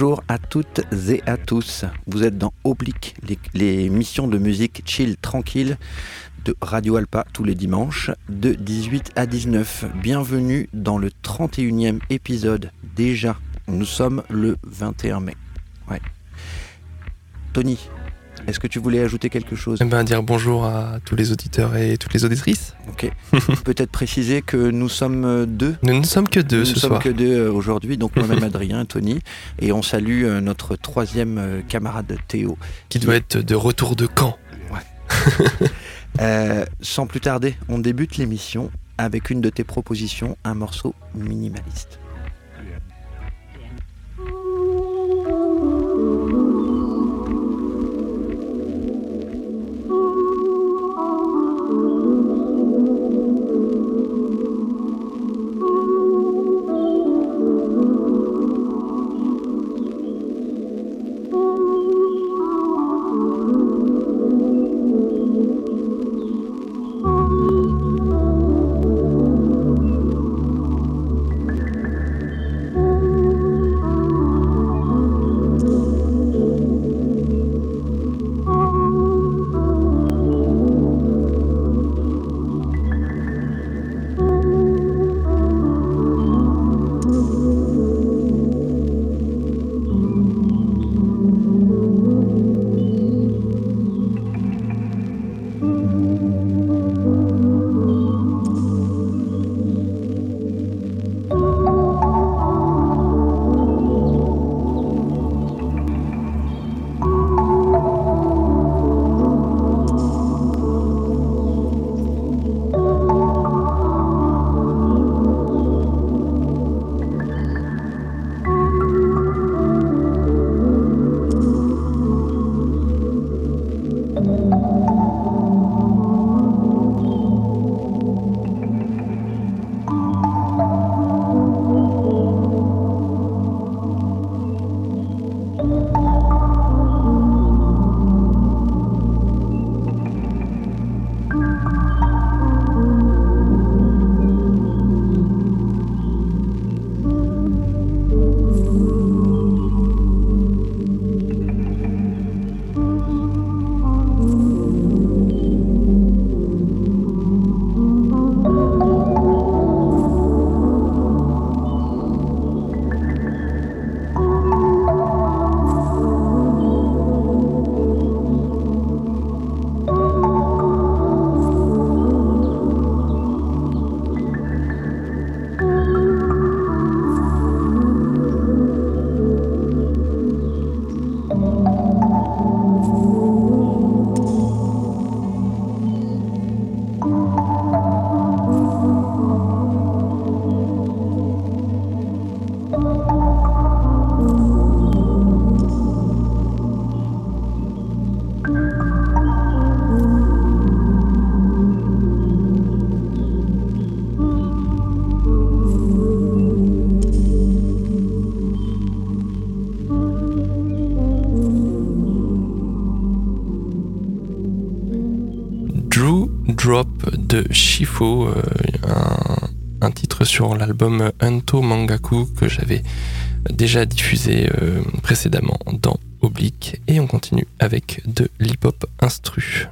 Bonjour à toutes et à tous. Vous êtes dans Oblique, les, missions de musique chill tranquille de Radio Alpa tous les dimanches de 18 à 19. Bienvenue dans le 31e épisode déjà. Nous sommes le 21 mai. Ouais. Tony, est-ce que tu voulais ajouter quelque chose eh ben, Dire bonjour à tous les auditeurs et toutes les auditrices. Ok. Peut-être préciser que nous sommes euh, deux. Nous ne sommes que deux ce soir. Nous ne sommes que deux euh, aujourd'hui, donc moi-même Adrien, Tony. Et on salue euh, notre troisième camarade Théo. Qui, doit être de retour de camp. Ouais. sans plus tarder, on débute l'émission avec une de tes propositions, un morceau minimaliste. Shifo, euh, un, titre sur l'album Unto Mangaku que j'avais déjà diffusé euh, précédemment dans Oblique. Et on continue avec de l'hip-hop instru.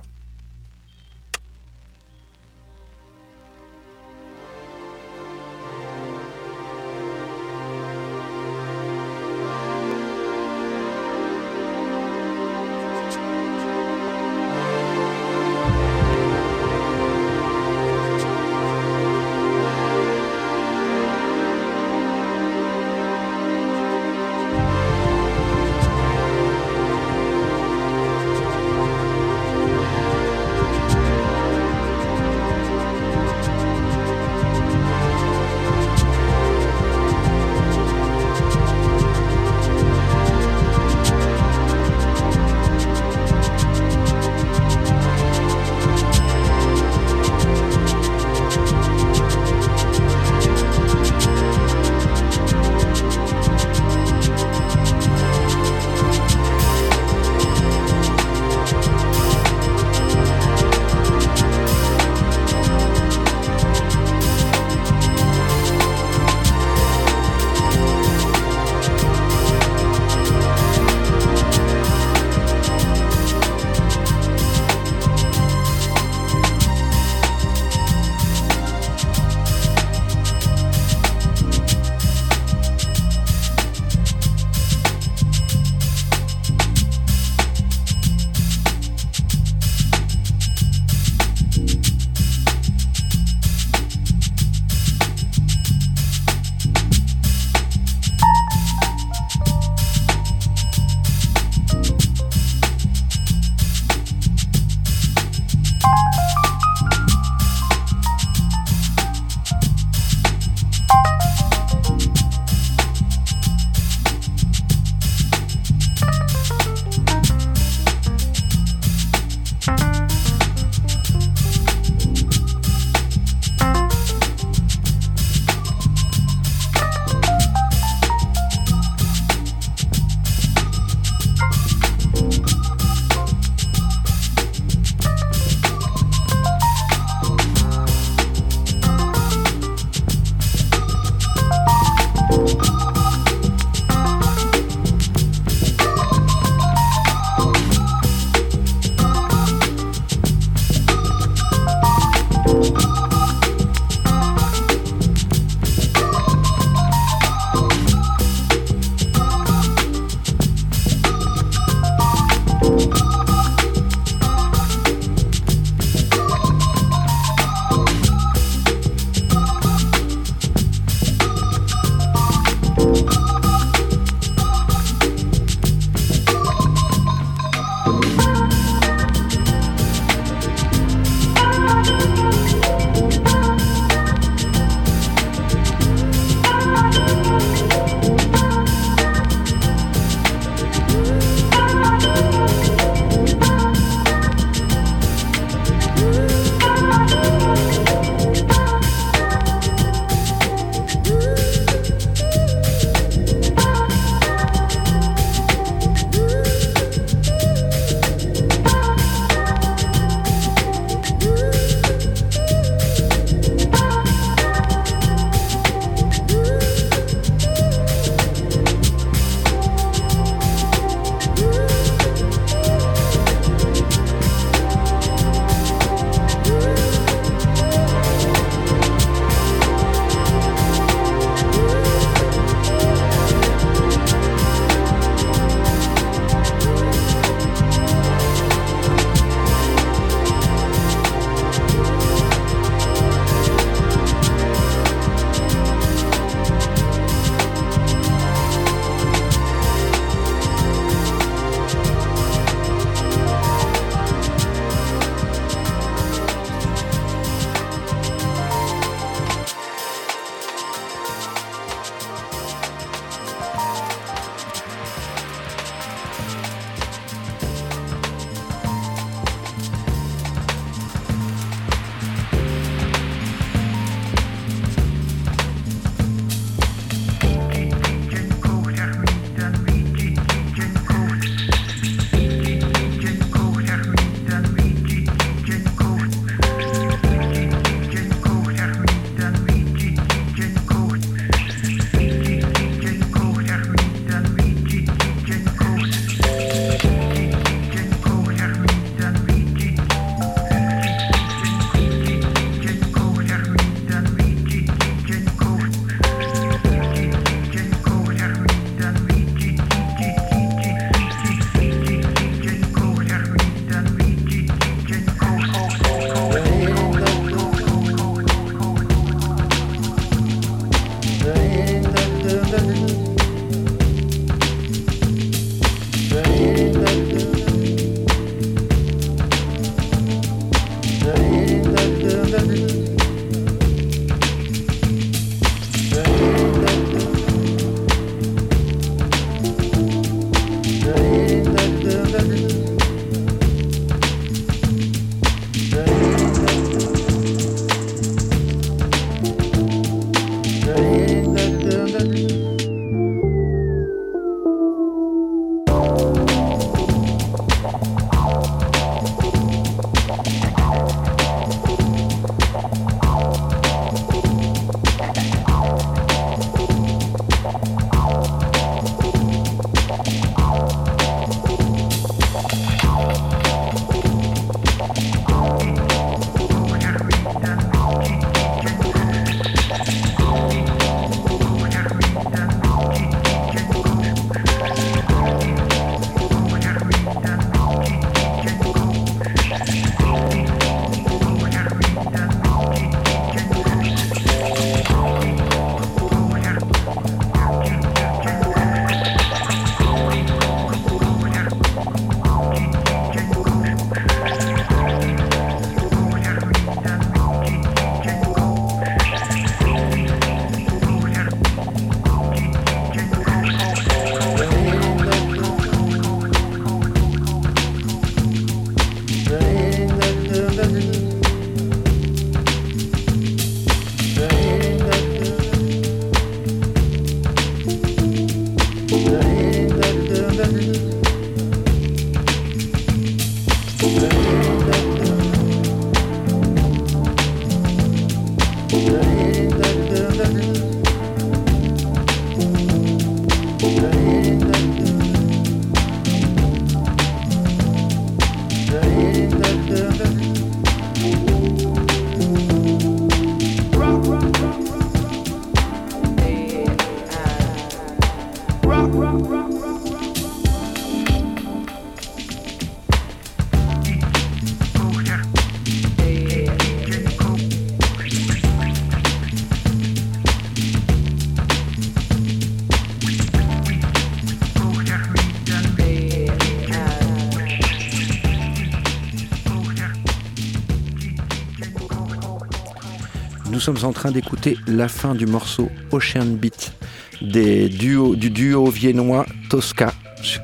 Sommes en train d'écouter la fin du morceau Ocean Beat du duo viennois Tosca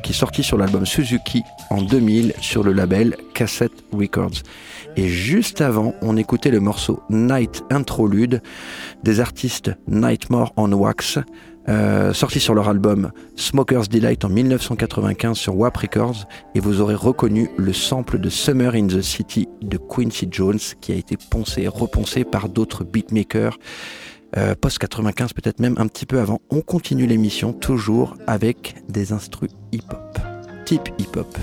qui est sorti sur l'album Suzuki en 2000 sur le label Cassette Records. Et juste avant, on écoutait le morceau Night Introlude des artistes Nightmare on Wax, euh, sorti sur leur album Smoker's Delight en 1995 sur WAP Records. Et vous aurez reconnu le sample de Summer in the City de Quincy Jones qui a été poncé, reponsé par d'autres beatmakers. Euh, post 95 peut-être même un petit peu avant. On continue l'émission toujours avec des instrus hip-hop, type hip-hop.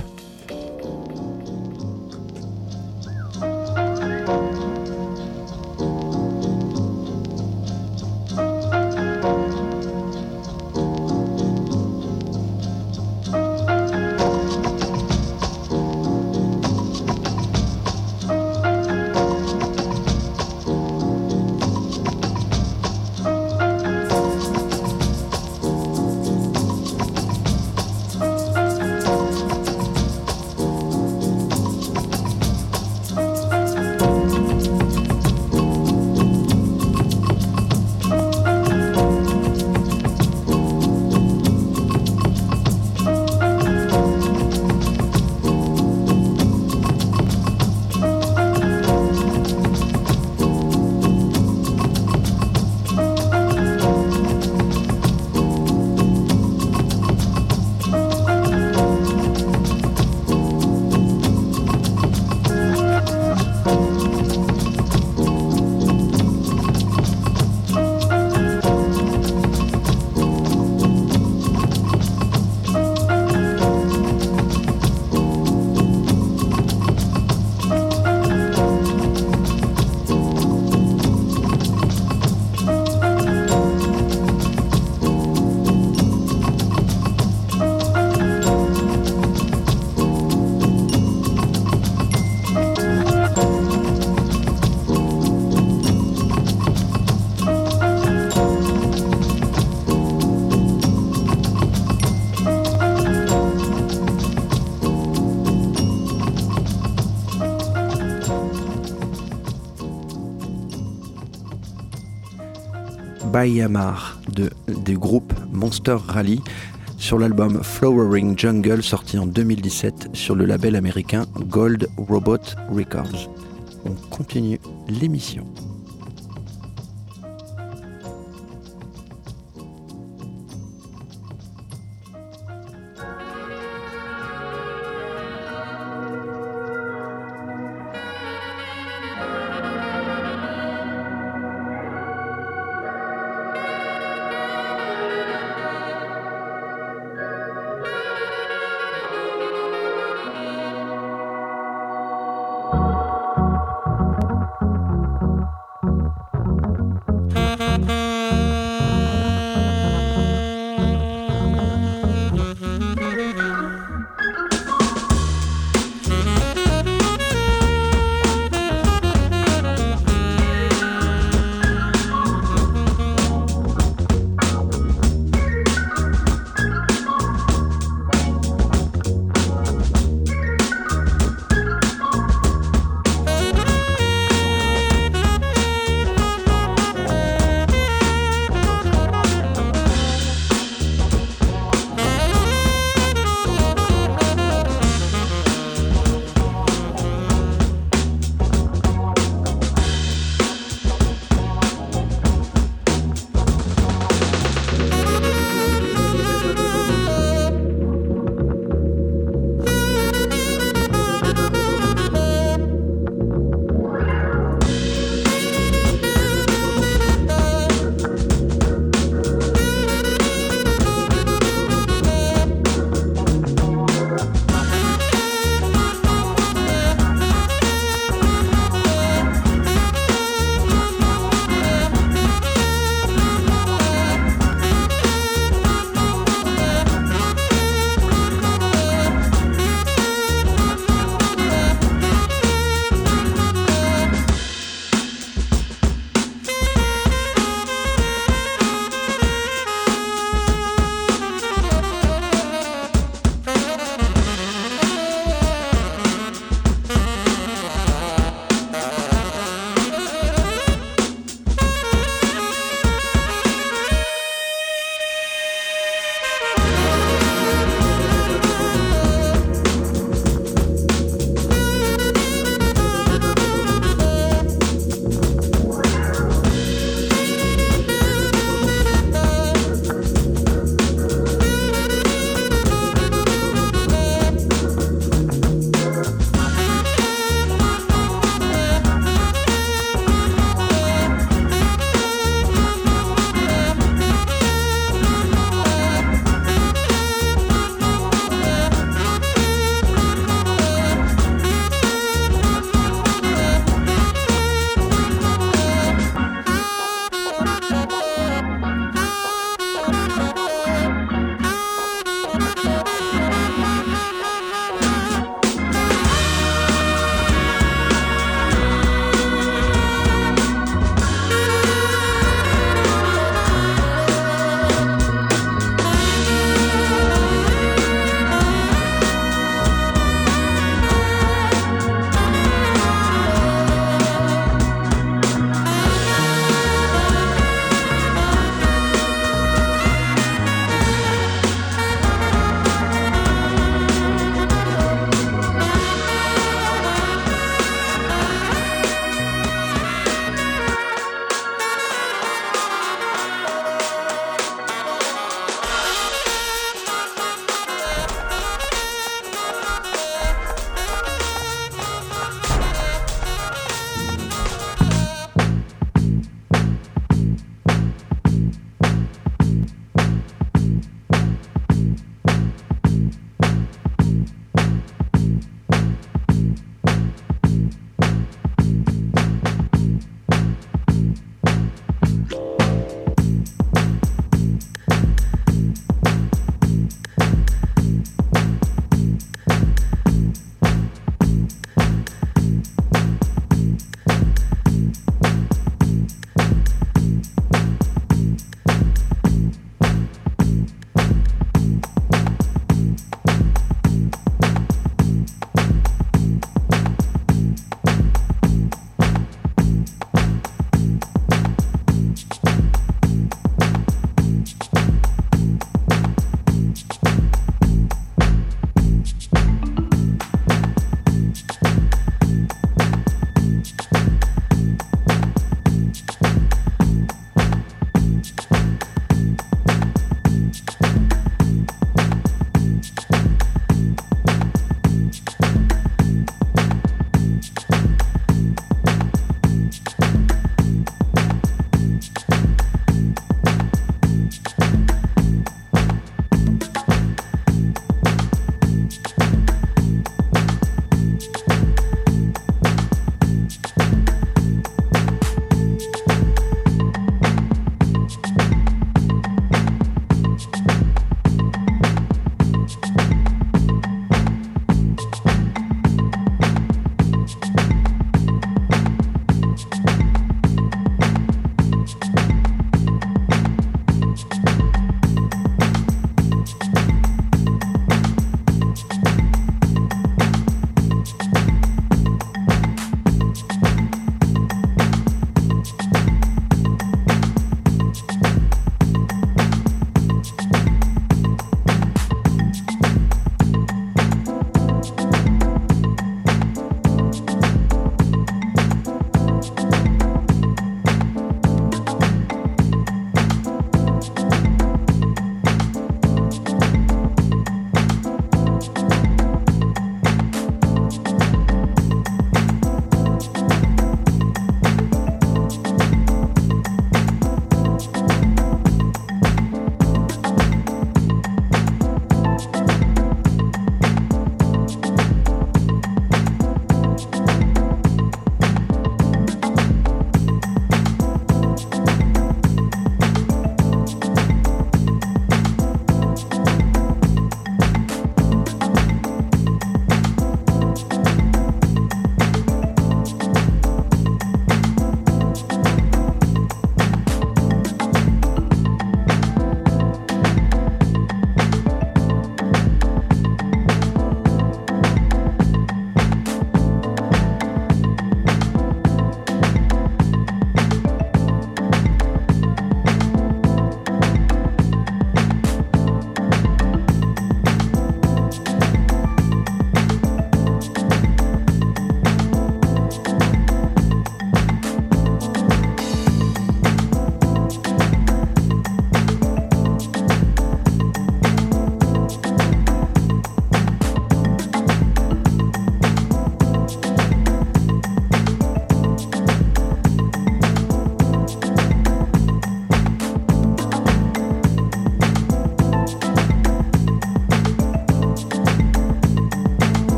Yamar de, du groupe Monster Rally sur l'album Flowering Jungle sorti en 2017 sur le label américain Gold Robot Records. On continue l'émission.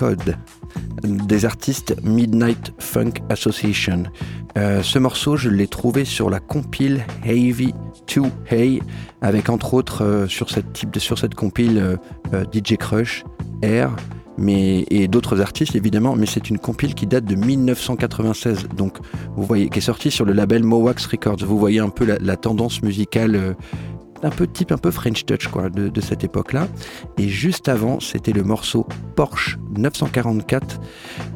Code des artistes Midnight Funk Association. Euh, ce morceau, je l'ai trouvé sur la compile Heavy to Hey, avec entre autres euh, sur cette type de, sur cette compile euh, DJ Crush, Air, mais, et d'autres artistes évidemment, mais c'est une compile qui date de 1996, donc vous voyez, qui est sortie sur le label Mowax Records. Vous voyez un peu la, tendance musicale un peu type un peu French Touch quoi, de, cette époque-là. Et juste avant, c'était le morceau Porsche 944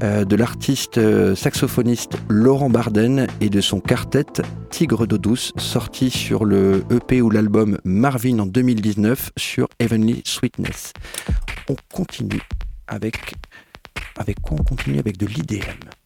euh, de l'artiste euh, saxophoniste Laurent Barden et de son quartet Tigre d'eau douce, sorti sur le EP ou l'album Marvin en 2019 sur Heavenly Sweetness. On continue avec avec quoi on continue? Avec de l'IDM.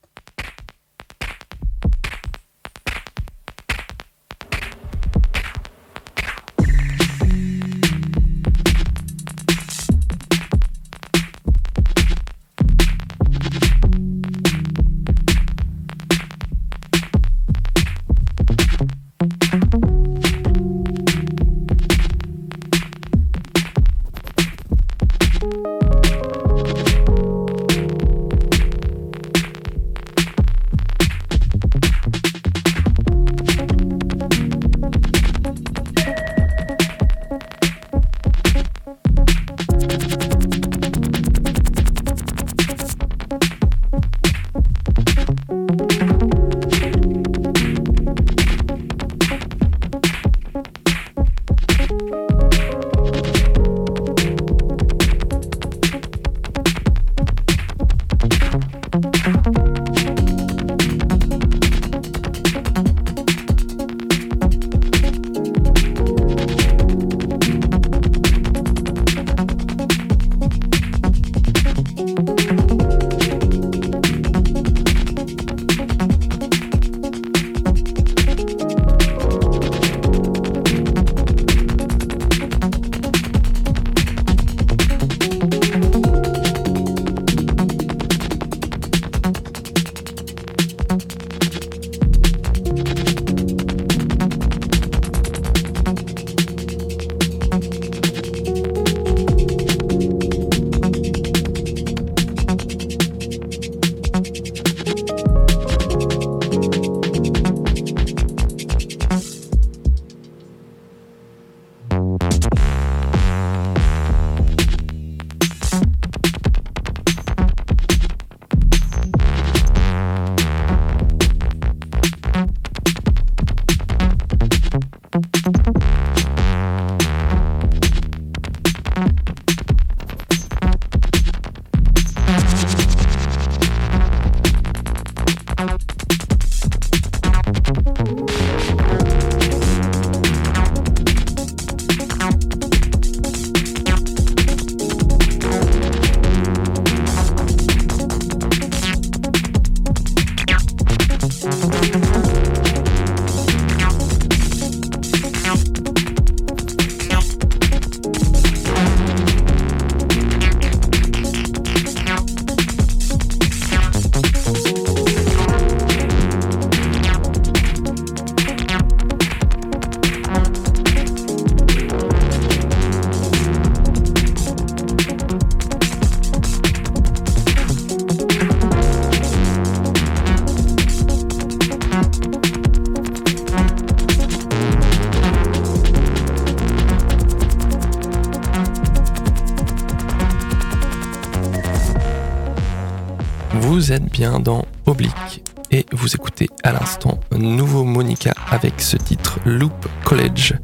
Bien dans Oblique et vous écoutez à l'instant Nouveau Monica avec ce titre Loop College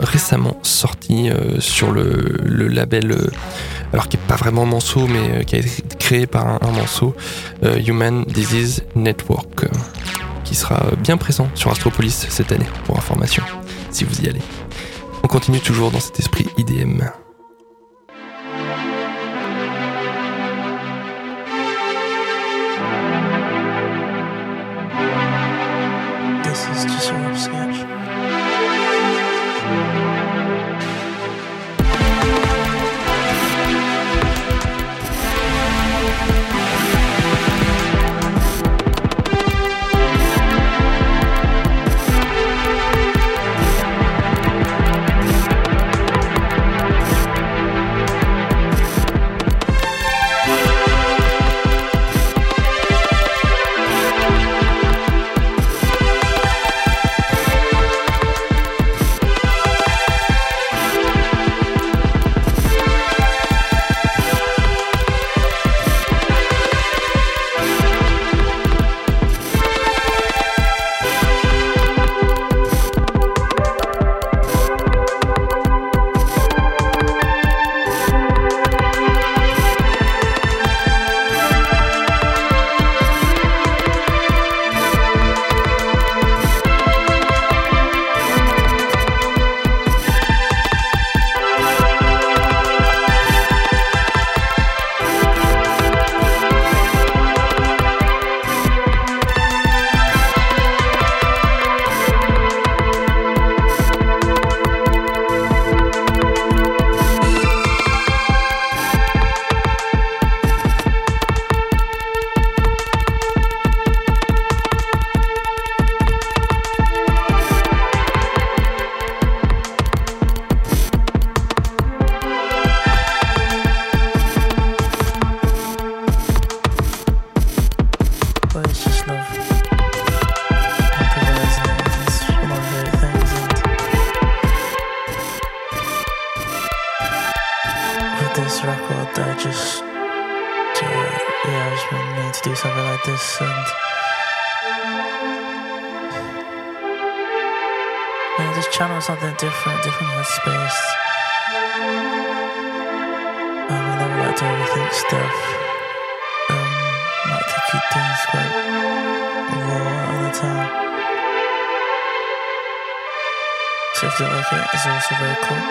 récemment sorti euh, sur le, label euh, alors qui est pas vraiment Manso mais euh, qui a été créé par un, un Human Disease Network qui sera bien présent sur Astropolis cette année pour information si vous y allez. On continue toujours dans cet esprit IDM. also very cool.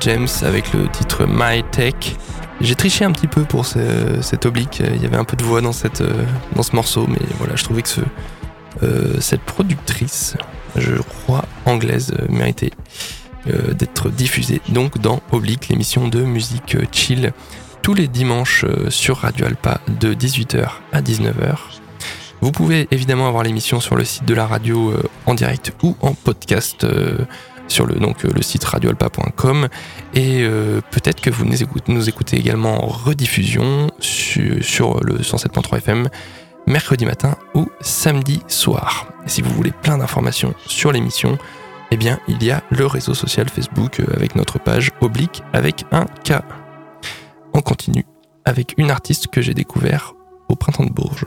James avec le titre My Tech. J'ai triché un petit peu pour ce- cet oblique. Il y avait un peu de voix dans, cette, euh, dans ce morceau, mais voilà, je trouvais que euh, cette productrice, je crois anglaise, euh, méritait euh, d'être diffusée donc dans Oblique, l'émission de musique euh, chill, tous les dimanches euh, sur Radio Alpa de 18h à 19h. Vous pouvez évidemment avoir l'émission sur le site de la radio euh, en direct ou en podcast euh, sur le, donc, euh, le site radioalpa.com et euh, peut-être que vous nous écoutez, également en rediffusion sur, le 107.3 FM mercredi matin ou samedi soir. Si vous voulez plein d'informations sur l'émission, eh bien il y a le réseau social Facebook euh, avec notre page oblique avec un K. On continue avec une artiste que j'ai découvert au printemps de Bourges.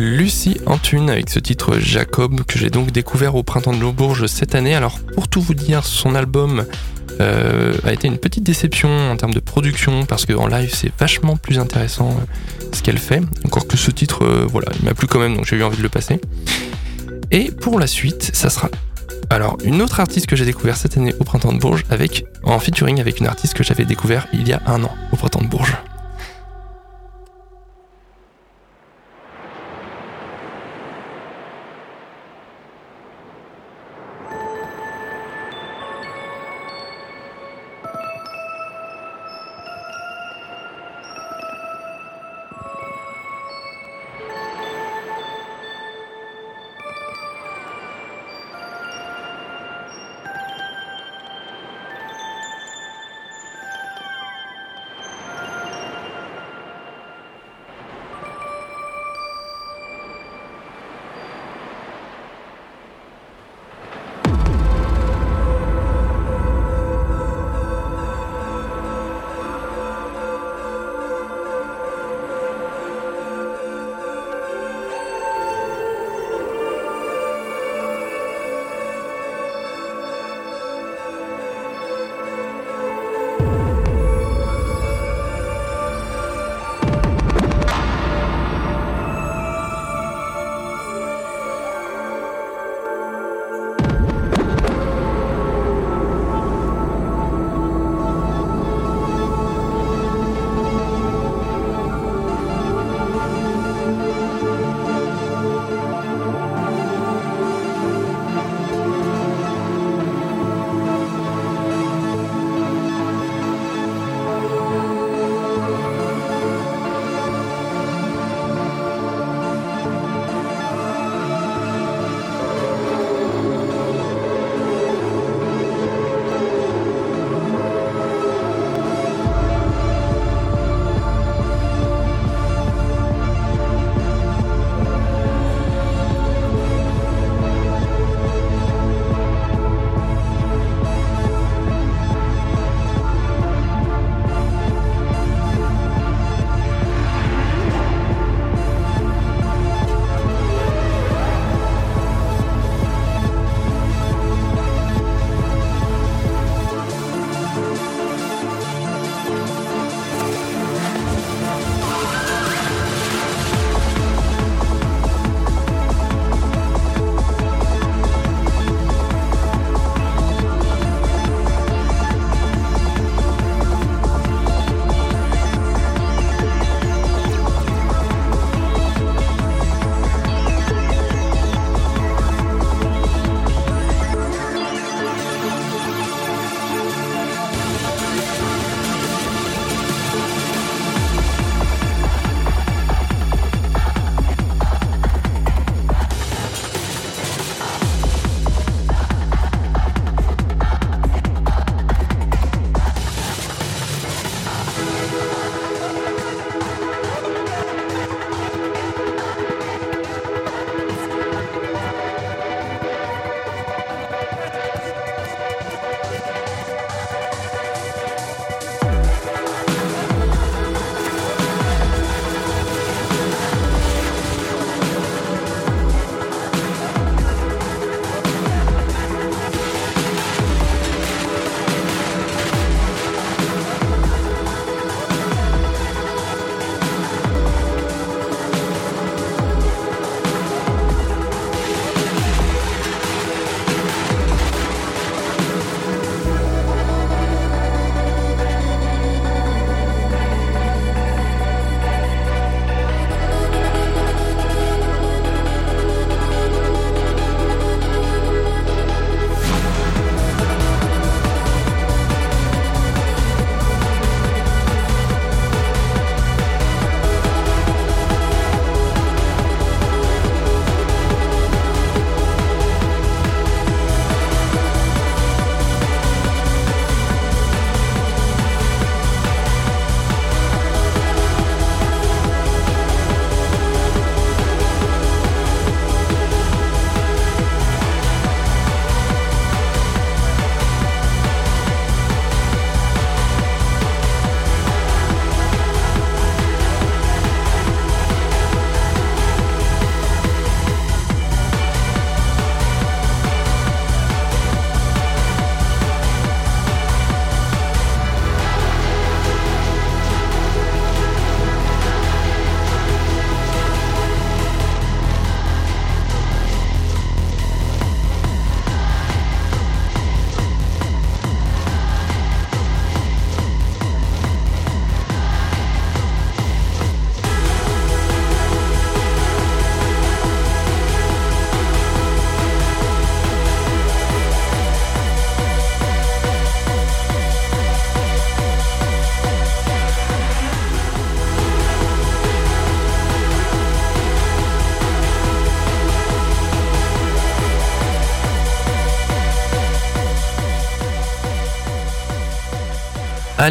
Lucie Antune avec ce titre Jacob que j'ai donc découvert au printemps de Bourges cette année. Alors pour tout vous dire, son album euh, a été une petite déception en termes de production parce qu'en live c'est vachement plus intéressant euh, ce qu'elle fait. Encore que ce titre, euh, voilà, il m'a plu quand même donc j'ai eu envie de le passer. Et pour la suite, ça sera alors une autre artiste que j'ai découvert cette année au printemps de Bourges avec en featuring avec une artiste que j'avais découvert il y a un an au printemps de Bourges.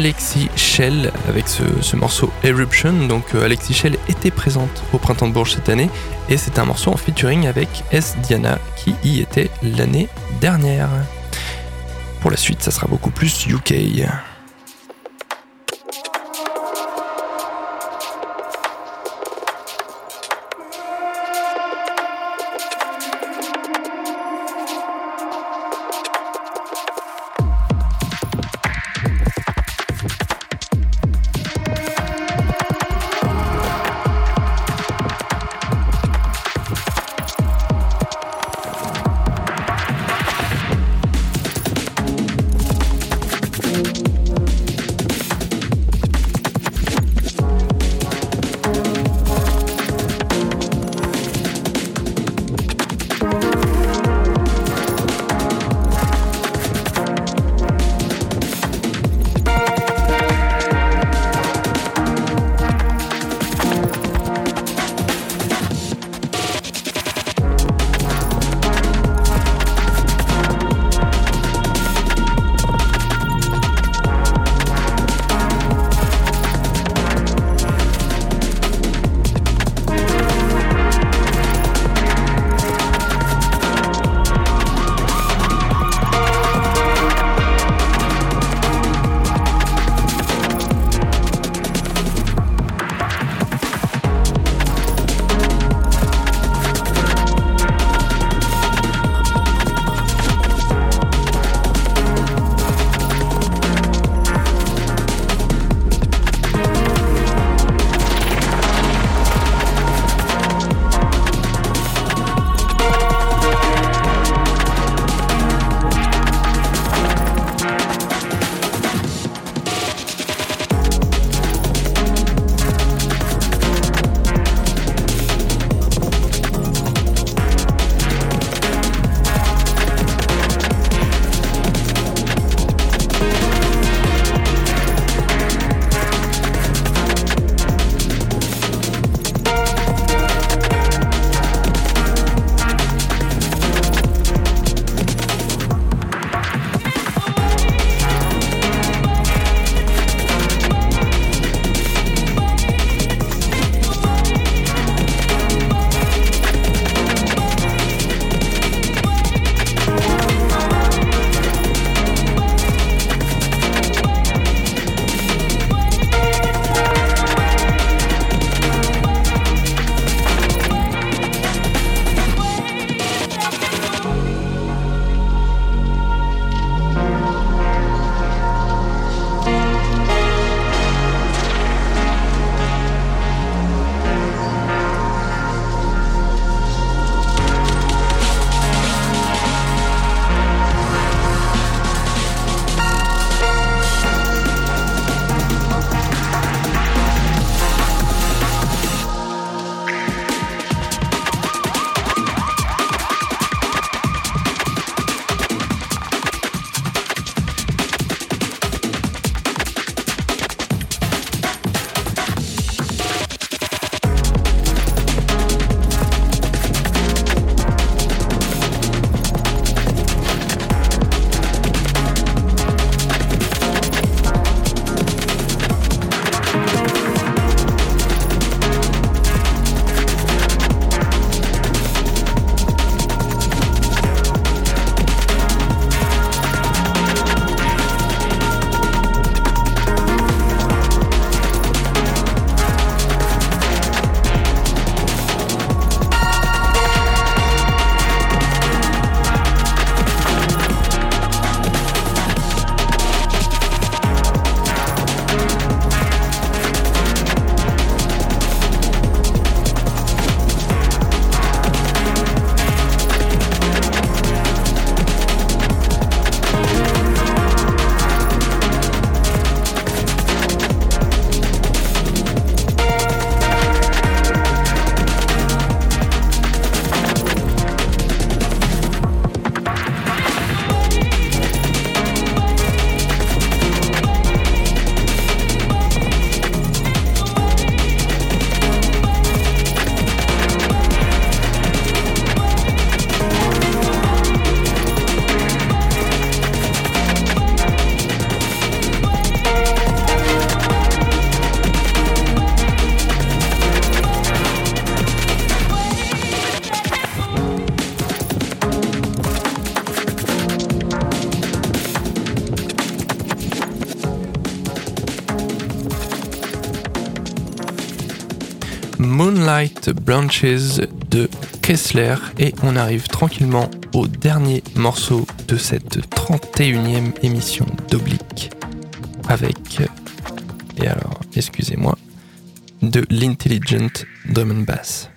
Alexis Shell avec ce, morceau Eruption. Donc euh, Alexis Shell était présente au Printemps de Bourges cette année et c'est un morceau en featuring avec S. Diana qui y était l'année dernière. Pour la suite, ça sera beaucoup plus UK. Moonlight Branches de Kessler et on arrive tranquillement au dernier morceau de cette 31e émission d'Oblique avec, et alors excusez-moi, de l'Intelligent Drum Bass.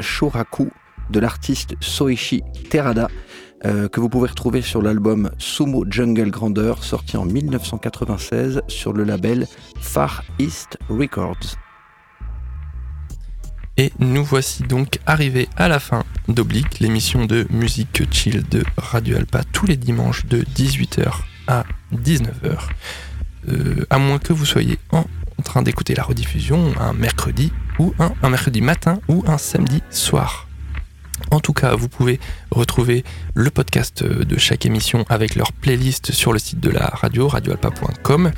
Shoraku de l'artiste Soichi Terada euh, que vous pouvez retrouver sur l'album Sumo Jungle Grandeur, sorti en 1996 sur le label Far East Records. Et nous voici donc arrivés à la fin d'Oblique, l'émission de musique chill de Radio Alpa tous les dimanches de 18h à 19h. Euh, à moins que vous soyez en train d'écouter la rediffusion un mercredi ou un, un mercredi matin ou un samedi soir. En tout cas, vous pouvez retrouver le podcast de chaque émission avec leur playlist sur le site de la radio, radioalpa.com,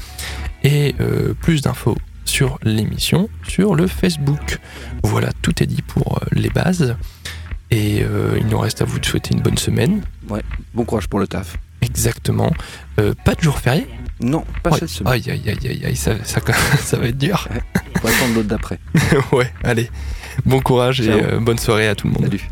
et euh, plus d'infos sur l'émission sur le Facebook. Voilà, tout est dit pour euh, les bases. Et euh, il nous reste à vous de souhaiter une bonne semaine. Ouais, bon courage pour le taf. Exactement. Euh, pas de jour férié non, pas cette semaine. Aïe, aïe, aïe, aïe, aïe ça, ça, ça, va être dur. On va attendre l'autre d'après. ouais, allez. Bon courage et euh, bonne soirée à tout le monde. Salut.